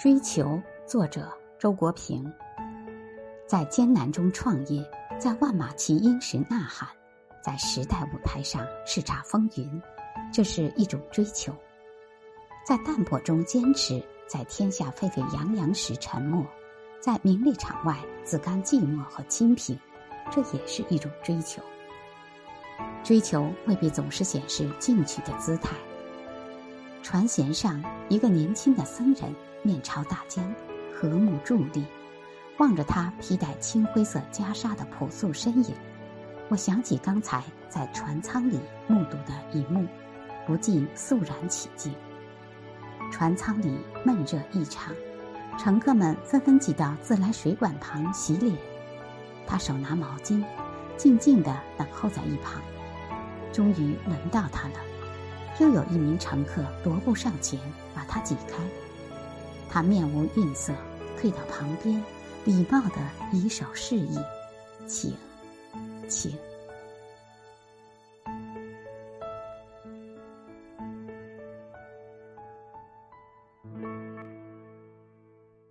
追求，作者周国平。在艰难中创业，在万马齐喑时呐喊，在时代舞台上叱咤风云，这是一种追求；在淡泊中坚持，在天下沸沸扬扬时沉默，在名利场外自甘寂寞和清贫，这也是一种追求。追求未必总是显示进取的姿态。船舷上，一个年轻的僧人面朝大江，和睦伫立，望着他披戴青灰色袈裟的朴素身影，我想起刚才在船舱里目睹的一幕，不禁肃然起敬。船舱里闷热异常，乘客们纷纷挤到自来水管旁洗脸，他手拿毛巾，静静地等候在一旁。终于轮到他了。又有一名乘客踱步上前，把他挤开。他面无愠色，退到旁边，礼貌地以手示意：“请，请。”